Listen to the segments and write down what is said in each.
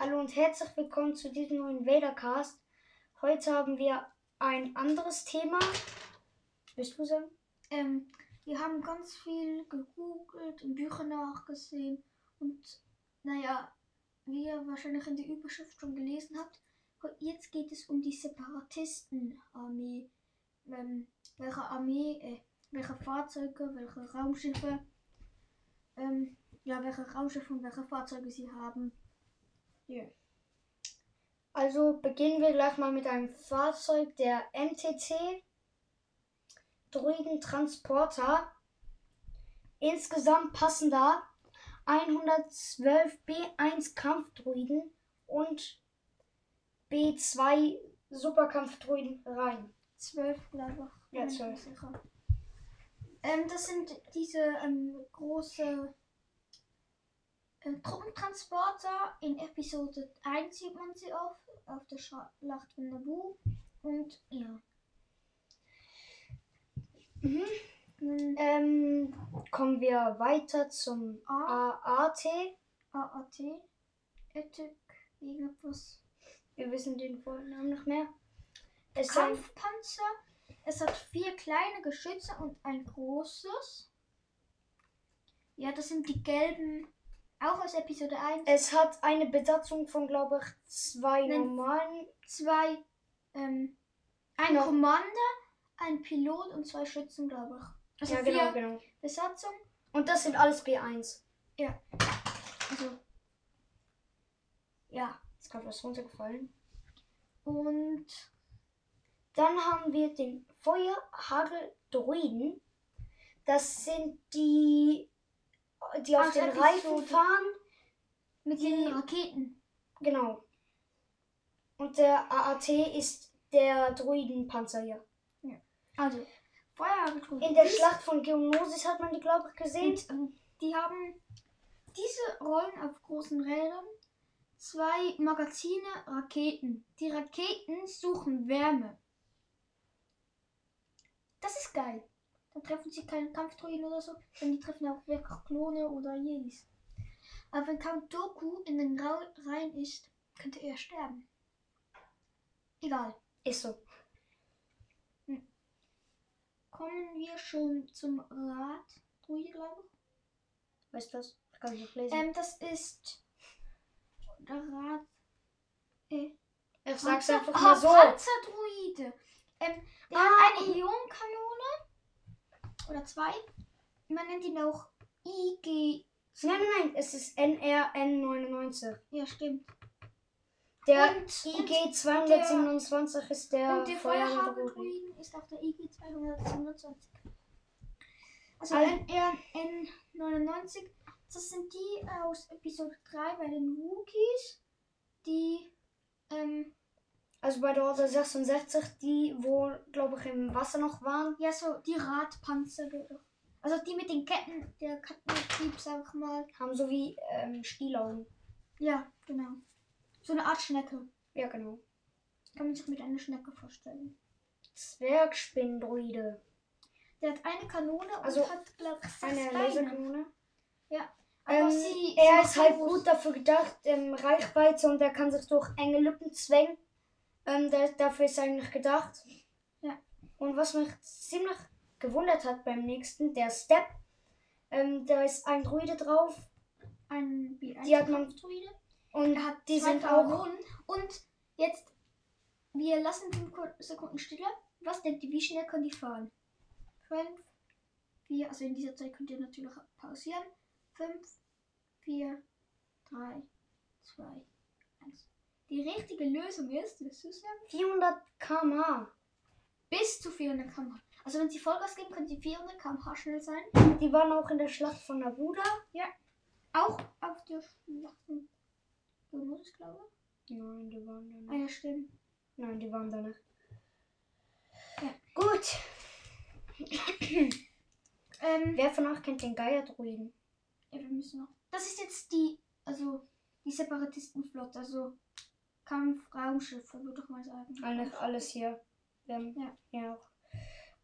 Hallo und herzlich willkommen zu diesem neuen Vadercast. Heute haben wir ein anderes Thema. Willst du sagen? Ähm, wir haben ganz viel gegoogelt, in Büchern nachgesehen und naja, wie ihr wahrscheinlich in der Überschrift schon gelesen habt, jetzt geht es um die Separatistenarmee. Ähm, welche Armee, äh, welche Fahrzeuge, welche Raumschiffe, ähm, ja, welche Raumschiffe und welche Fahrzeuge sie haben. Ja. Also beginnen wir gleich mal mit einem Fahrzeug der MTC Druidentransporter. Insgesamt passen da 112 B1 Kampfdruiden und B2 Superkampfdruiden rein. Zwölf, glaube ich. Ja, Bin ich zwölf. nicht sicher. Ähm, das sind diese ähm, große Truppentransporter. In Episode 1 sieht man sie oft, auf der Schlacht von Naboo. Und ja. Mhm. Ähm, kommen wir weiter zum AAT. AAT, Ethik, irgendetwas. Wir wissen den vollen Namen noch mehr. Es Kampfpanzer. Es hat vier kleine Geschütze und ein großes. Ja, das sind die gelben. Auch aus Episode 1. Es hat eine Besatzung von, glaube ich, zwei Nein. normalen. zwei, ähm, ein No. Commander, ein Pilot und zwei Schützen, glaube ich. Also ja, genau, genau. Besatzung. Und das sind alles B1. Also, ja. Ist gerade was runtergefallen. Und Dann haben wir den Feuerhagel-Druiden. Das sind die, die auf Ach, den. Reifen fahren. mit Die- den Raketen. Genau. Und der AAT ist der Druidenpanzer hier. Also, Feuerhagel. In der Schlacht von Geonosis hat man die, glaube ich, gesehen. Und, ähm, die haben diese Rollen auf großen Rädern, zwei Magazine, Raketen. Die Raketen suchen Wärme. Das ist geil. Dann treffen sie keinen Kampfdruiden oder so, sondern die treffen auch wirklich Klone oder Jedis. Aber wenn Count Doku in den Ra Reihen ist, könnte er sterben. Egal. Ist so. Kommen wir schon zum Rat. Druide, glaube ich. Weißt du? Ich kann nicht lesen. Ähm, das ist der Rat. Äh, ich sag's einfach Ah, mal so. Panzerdruide. Ähm, der Ah, hat eine Ionenkanone. Oder zwei. Man nennt ihn auch IG. Nein, nein, nein, es ist NRN99. Ja, stimmt. Der IG 227 ist der und der. Feuerhagel-Druiden ist auch der IG 227. Also Al- NRN99. Das sind die aus Episode 3 bei den Wookies. Die, ähm, Also bei der Order 66, die wo, glaube ich, im Wasser noch waren. Ja, so die Radpanzer. Also die mit den Ketten, der Kettentrieb, sag ich mal. Haben so wie ähm, Stielaugen. Ja, genau. So eine Art Schnecke. Ja, genau. Kann man sich mit einer Schnecke vorstellen. Zwergspinndruide. Der hat eine Kanone und Also, hat, glaube ich, sechs Eine. Laserkanone. Aber Ähm, sie, er ist halt gut dafür gedacht, ähm, Reichweite und er kann sich durch enge Lücken zwängen. Ähm, da, dafür ist eigentlich gedacht. Ja. Und was mich ziemlich gewundert hat beim nächsten, der Step, ähm, da ist ein Druide drauf Ein B1 Die hat man- Kampfdruide. und Er hat die sind auch. Und jetzt, wir lassen fünf Kur- Sekunden stille. Was denkt ihr, wie schnell können die fahren? Fünf, vier, also in dieser Zeit könnt ihr natürlich pausieren. Fünf, vier, drei, zwei, eins. Die richtige Lösung ist, willst du sagen? 400 km/h. Bis zu 400 km/h. Also wenn sie Vollgas geben, können sie 400 km/h schnell sein. Die waren auch in der Schlacht von Nabuda. Auch auf der Schlacht von Geonosis, glaube Nein, die waren da ich. Ah nicht. ja, stimmt. Nein, die waren da nicht. Ja. Gut. Ähm, Wer von euch kennt den Geier-Druiden? Ja, wir müssen noch. Das ist jetzt die, also die Separatistenflotte, also Kampfraumschiffe, würde ich mal sagen. Eigentlich alles hier. Haben Ja. ja auch.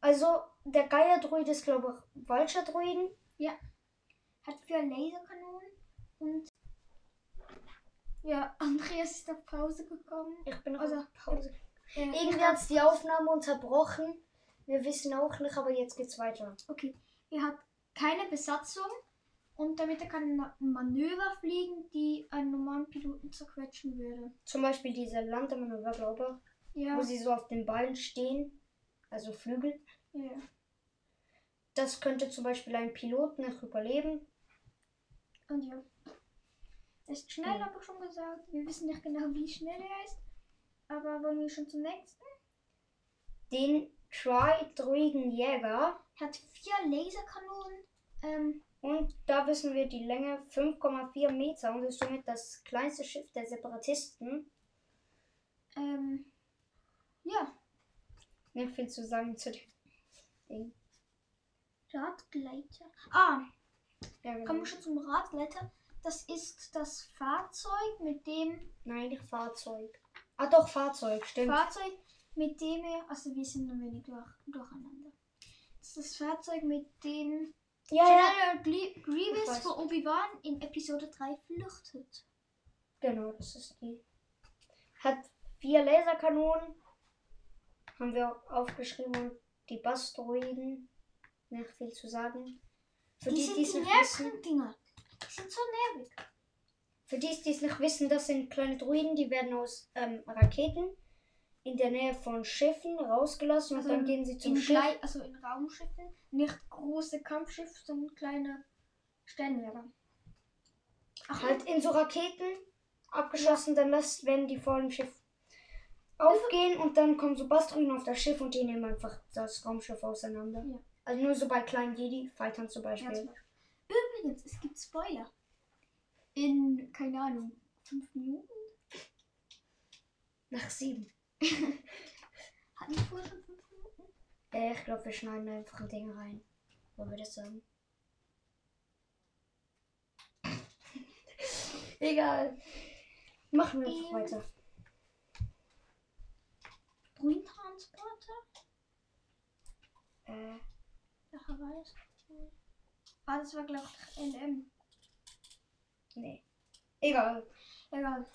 Also, der Geier-Druid ist, glaube ich, Vulture-Druiden. Hat vier Laserkanonen und Ja, Andreas ist auf Pause gekommen. Ich bin Also, also Pause. Äh, Irgendwie hat es die Aufnahme unterbrochen. Wir wissen auch nicht, aber jetzt geht's weiter. Okay, er hat keine Besatzung und damit er kann er Manöver fliegen, die einen normalen Piloten zerquetschen würde. Zum Beispiel diese Landemanöver, glaube ich, Ja, wo sie so auf den Beinen stehen, also Flügel. ja. Das könnte zum Beispiel ein Pilot nicht überleben. Und ja. Er ist schnell, Ja. habe ich schon gesagt. Wir wissen nicht genau, wie schnell er ist. Aber wollen wir schon zum nächsten? Den Tri-Druiden-Jäger. Er hat vier Laserkanonen. Ähm, Und da wissen wir die Länge 5,4 Meter und ist somit das kleinste Schiff der Separatisten. ähm, ja, Nicht viel zu sagen zu dem Ding. Radgleiter. Ah, Ja, genau. kommen wir schon zum Radgleiter. Das ist das Fahrzeug, mit dem Nein, nicht Fahrzeug. Ah, doch, Fahrzeug, stimmt. Fahrzeug, mit dem er, also wir sind ein wenig durch, durcheinander. Das ist das Fahrzeug, mit dem ja, ja. Grievous vor Obi-Wan in Episode 3 flüchtet. Genau, das ist die. Hat vier Laserkanonen. Haben wir auch aufgeschrieben. Die Bastroiden. Nicht viel zu sagen. Für Die die, sind die nervigen Dinger. Die sind so nervig. Für die, die es nicht wissen, das sind kleine Druiden, die werden aus ähm, Raketen in der Nähe von Schiffen rausgelassen und Also dann gehen sie zum In Schiff. Klei also in Raumschiffen. Nicht große Kampfschiffe, sondern kleine Sternjäger. Ach, Halt in so Raketen abgeschossen, dann lässt, werden die vor dem Schiff aufgehen und dann kommen so Bastroiden auf das Schiff und die nehmen einfach das Raumschiff auseinander. Ja. Also nur so bei kleinen Jedi-Fightern zum Ja, Beispiel. zum Beispiel. Übrigens, es gibt Spoiler. In, keine Ahnung, fünf Minuten? Nach sieben. Hatten wir vorher schon fünf Minuten? Äh, ich glaube, wir schneiden einfach ein Ding rein. Wollen wir das sagen? Egal. Machen wir einfach Ähm. weiter. Grüntransporter? Äh, war das? Ah, das war, glaube ich, LM. nee. Egal. Egal.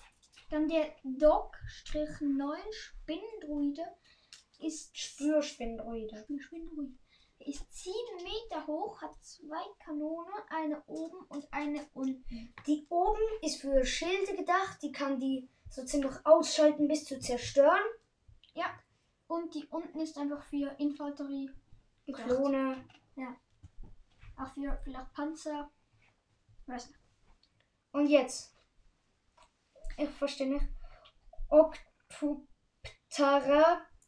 Dann der Doc-9 Spinnendruide ist Spürspindroide. Eine Spinnendruide. Er ist 7 Meter hoch, hat zwei Kanonen, eine oben und eine unten. Die oben ist für Schilde gedacht. Die kann die so ziemlich ausschalten bis zu zerstören. Ja. Und die unten ist einfach für Infanterie gedacht. Klone. Auch für vielleicht Panzer. Weiß nicht. Und jetzt. Ich verstehe nicht. Octoptera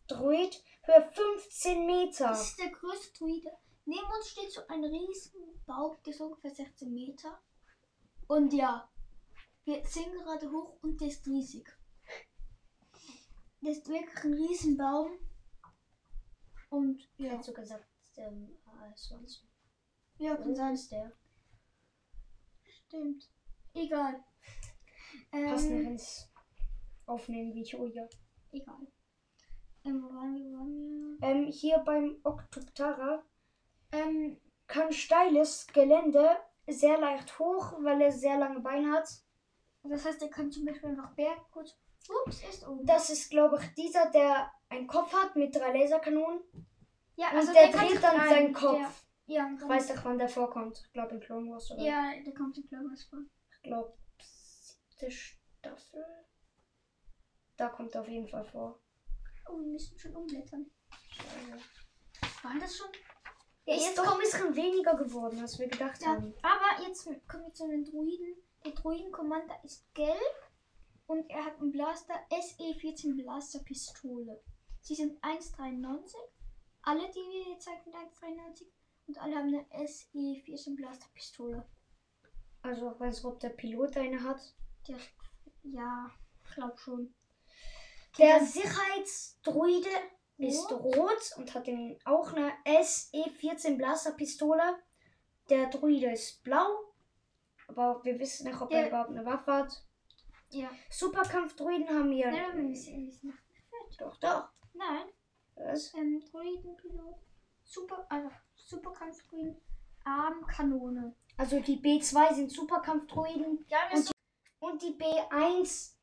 Druid für 15 Meter. Das ist der größte Druide. Neben uns steht so ein riesen Baum, der ist ungefähr 16 Meter. Und ja, wir sind gerade hoch und der ist riesig. Der ist wirklich ein riesen Baum. Und ja, Hättest du gesagt, ähm, äh, sonst. ja, kann sein. ist der. Stimmt. Egal. Ähm, ins Aufnehmen Video, ja. egal. Ähm, waren wir? Waren wir? Ähm, hier beim Octoptera Ähm, kann steiles Gelände sehr leicht hoch, weil er sehr lange Beine hat. das heißt, er kann zum Beispiel einfach Berg kurz. Ups, ist oben. Das ist, glaube ich, dieser, der einen Kopf hat mit drei Laserkanonen. ja, Und also der, kann dreht dann seinen Kopf. Der, ja, und weiß nicht, wann der vorkommt. Ich glaube in Clone Wars oder ja, der kommt in Clone Wars vor. ich glaube siebte Staffel. Da kommt er auf jeden Fall vor. Oh, wir müssen schon umblättern. War das schon? Er jetzt ist doch ein bisschen weniger geworden, als wir gedacht Ja, haben. aber jetzt kommen wir zu den Druiden. Der Druiden-Commander ist gelb und er hat einen Blaster SE-14 Blaster-Pistole. Sie sind 1,93. Alle, die wir jetzt zeigen, sind 1,93. Und alle haben eine SE-14 Blaster-Pistole. Also ich weiß ob der Pilot eine hat. Der, ja, ich glaube schon. Der Sicherheitsdruide ist Rot. rot und hat den auch eine SE-14 Blasterpistole. Der Druide ist blau, aber wir wissen nicht, ob Der- er überhaupt eine Waffe hat. Ja. Superkampfdruiden haben wir. Nein, wir müssen noch- Doch, doch. Nein, Was? ähm, Druidenpilot. Super, also Superkampfdruiden. Armkanone. Also die B2 sind Superkampfdruiden. Ja, wir Und und die B1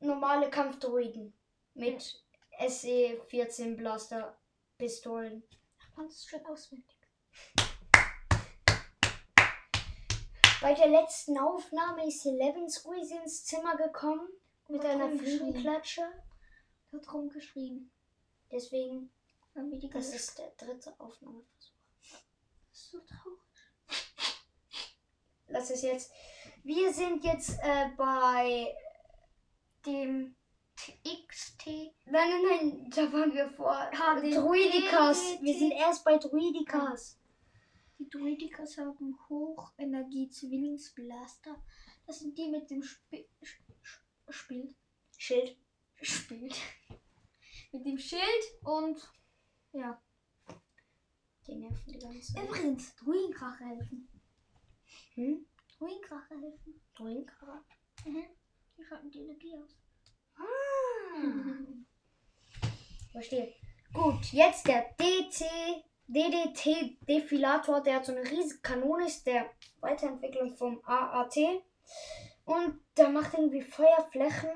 normale Kampfdroiden mit SE-14 Blaster Pistolen. Ich fand es schon auswendig. Bei der letzten Aufnahme ist Eleven Squeezy ins Zimmer gekommen mit Hat einer. Fliegenklatsche. Hat rumgeschrien. Deswegen, Haben wir die das ist der dritte Aufnahmeversuch. Das ist so traurig. Lass es jetzt. Wir sind jetzt äh, bei dem XT. Nein, nein, nein, da waren wir vor. Ah, den Druidikas. Wir sind erst bei Druidikas. Die Druidikas haben Hochenergie-Zwillingsblaster. Das sind die mit dem Sp Spiel. Schild. Spiel. mit dem Schild und. Ja. Die nerven die ganze Zeit. Übrigens, Druidenkracher helfen. Hm? Druidenkracher helfen. Druidenkracher. Mhm. Die schalten die Energie aus. Ah. Verstehe. Gut, jetzt der DT, DDT-Defilator, der hat so eine riesige Kanone, ist der Weiterentwicklung vom AAT. Und der macht irgendwie Feuerflächen.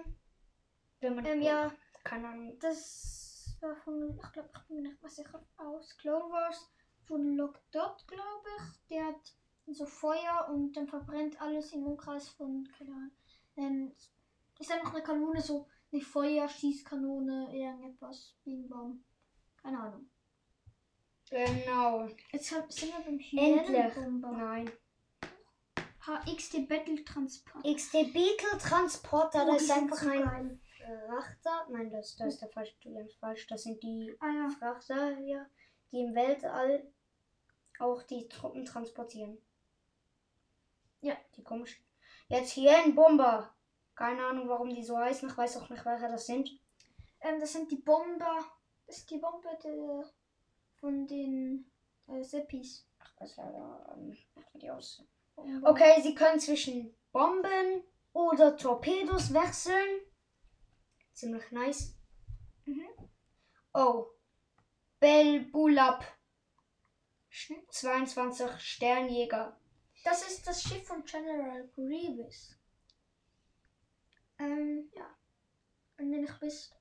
Wenn man. Ähm, ja, Keine Ahnung. das war von, ich glaube, ich bin mir nicht mehr sicher, aus Clone Wars von Lockdot, glaube ich. Der hat so Feuer und dann verbrennt alles im Umkreis von, keine Ahnung. Dann ist noch eine Kanone, so eine Feuerschießkanone, irgendetwas, Bam. Keine Ahnung. Genau. Jetzt hab- sind wir beim Endlich. Hyänenbomber. Nein. HXT Battle Transport. XT Beetle Transporter, Oh, das ist einfach so ein geil. Frachter. Nein, das, das ist der falsche, du falsch. Das sind die Ah ja. Frachter hier, die im Weltall auch die Truppen transportieren. Ja. Die komischen. Jetzt hier ein Bomber. Keine Ahnung, warum die so heißen. Ich weiß auch nicht, welche das sind. Ähm, das sind die Bomber. Das ist die Bombe der, von den äh, Seppis. Ich weiß leider ähm, die. Bomber. Okay, sie können zwischen Bomben oder Torpedos wechseln. Ziemlich nice. Mhm. Oh. Belbulab. 22 Sternjäger. Das ist das Schiff von General Grievous. Ähm, ja. Und wenn ich bist,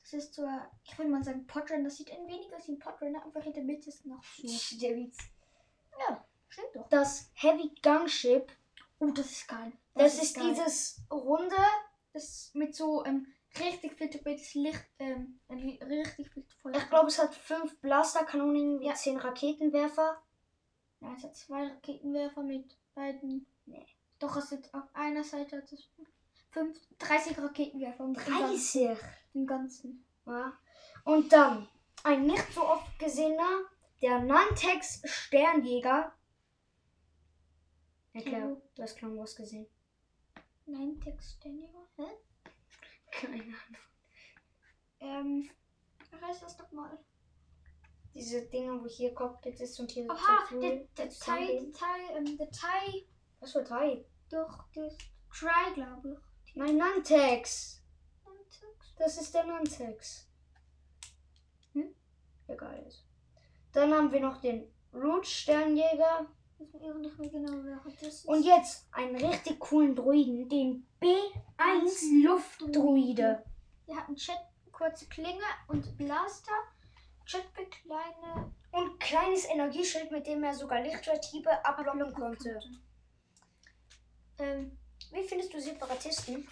das ist so, ich würde mal sagen, Podrun. Das sieht ein wenig aus wie ein Podrun, einfach in der Mitte ist noch. Der Witz. Ja, stimmt doch. Das Heavy Gunship. Oh, das ist geil. Das, ist geil. dieses runde. Das mit so ähm, richtig viel Torpedos Licht, ähm, richtig viel Feuer. Ich glaube, es hat fünf Blasterkanonen mit Ja. zehn Raketenwerfer. Ja, es hat zwei Raketenwerfer mit beiden. Nee. Doch, es hat auf einer Seite hat es fünf, 30 Raketenwerfer und 30. im Ganzen. Ja. Und dann ein nicht so oft gesehener, der Nantex Sternjäger. Erklär, Mhm. du hast Clone Wars gesehen. Nein, Textständiger. Hä? Keine Ahnung. Ähm, heißt das doch mal? Diese Dinge, wo hier Cockpit ist und hier so der, der das Thai, Thai, ähm, der Thai Was für drei? durch das Try, glaube ich. Nein, Nantex. Text. Das ist der Nantex. Hm? Egal ist. Dann haben wir noch den Root Sternjäger. Genau, wer das ist. Und jetzt einen richtig coolen Druiden, den B1 Luftdruide. Der hat einen Jet, kurze Klinge und Blaster. Jetpack, kleine Und kleines Energieschild, mit dem er sogar Lichtschwerthiebe ablocken konnte. Ähm, Wie findest du Separatisten?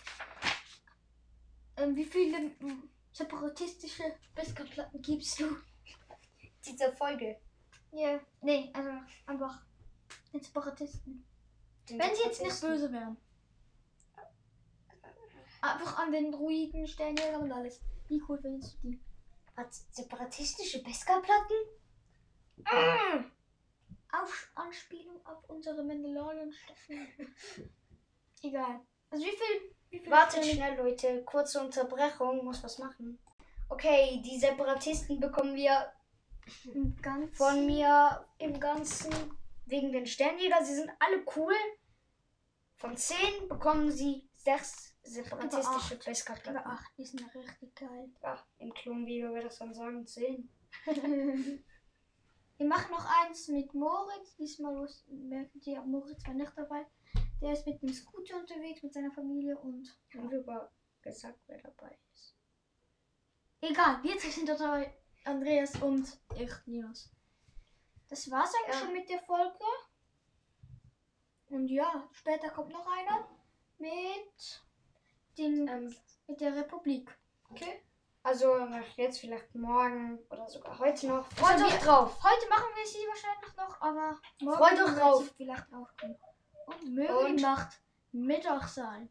ähm, wie viele ähm, separatistische Beskar-Platten gibst du? Diese Folge. Ja, nee, also einfach den Separatisten. Den Wenn sie jetzt nicht böse wären. Einfach an den Druiden, Sternjäger und alles. Wie cool findest du die? Separatistische Beskar-Platten? Auf Anspielung auf unsere Mandalorian-Staffel. Egal. Also wie viel? Wie viel Wartet Sterne- schnell, Leute. Kurze Unterbrechung. Muss was machen. Okay, die Separatisten bekommen wir von mir im Ganzen wegen den Sternjäger. Sie sind alle cool. Von 10 bekommen sie 6 separatistische Über Beskar-Platten. 8, die sind ja richtig geil. Ja, im Klonvideo wäre das dann sagen 10. Wir machen noch eins mit Moritz. Diesmal muss- die, ja, Moritz war nicht dabei. Der ist mit einem Scooter unterwegs mit seiner Familie und. Haben wir über gesagt, wer dabei ist? Egal, wir sind dabei. Andreas und ich, Linus. Das war's eigentlich Ja. schon mit der Folge. Und ja, später kommt noch einer mit, den, Ähm, mit der Republik. Okay? also nach jetzt vielleicht morgen oder sogar heute noch. Also Freut euch drauf. Heute machen wir sie wahrscheinlich noch, aber morgen Freut euch drauf. vielleicht auch kommen. Und möge Und- die Nacht Mittag sein.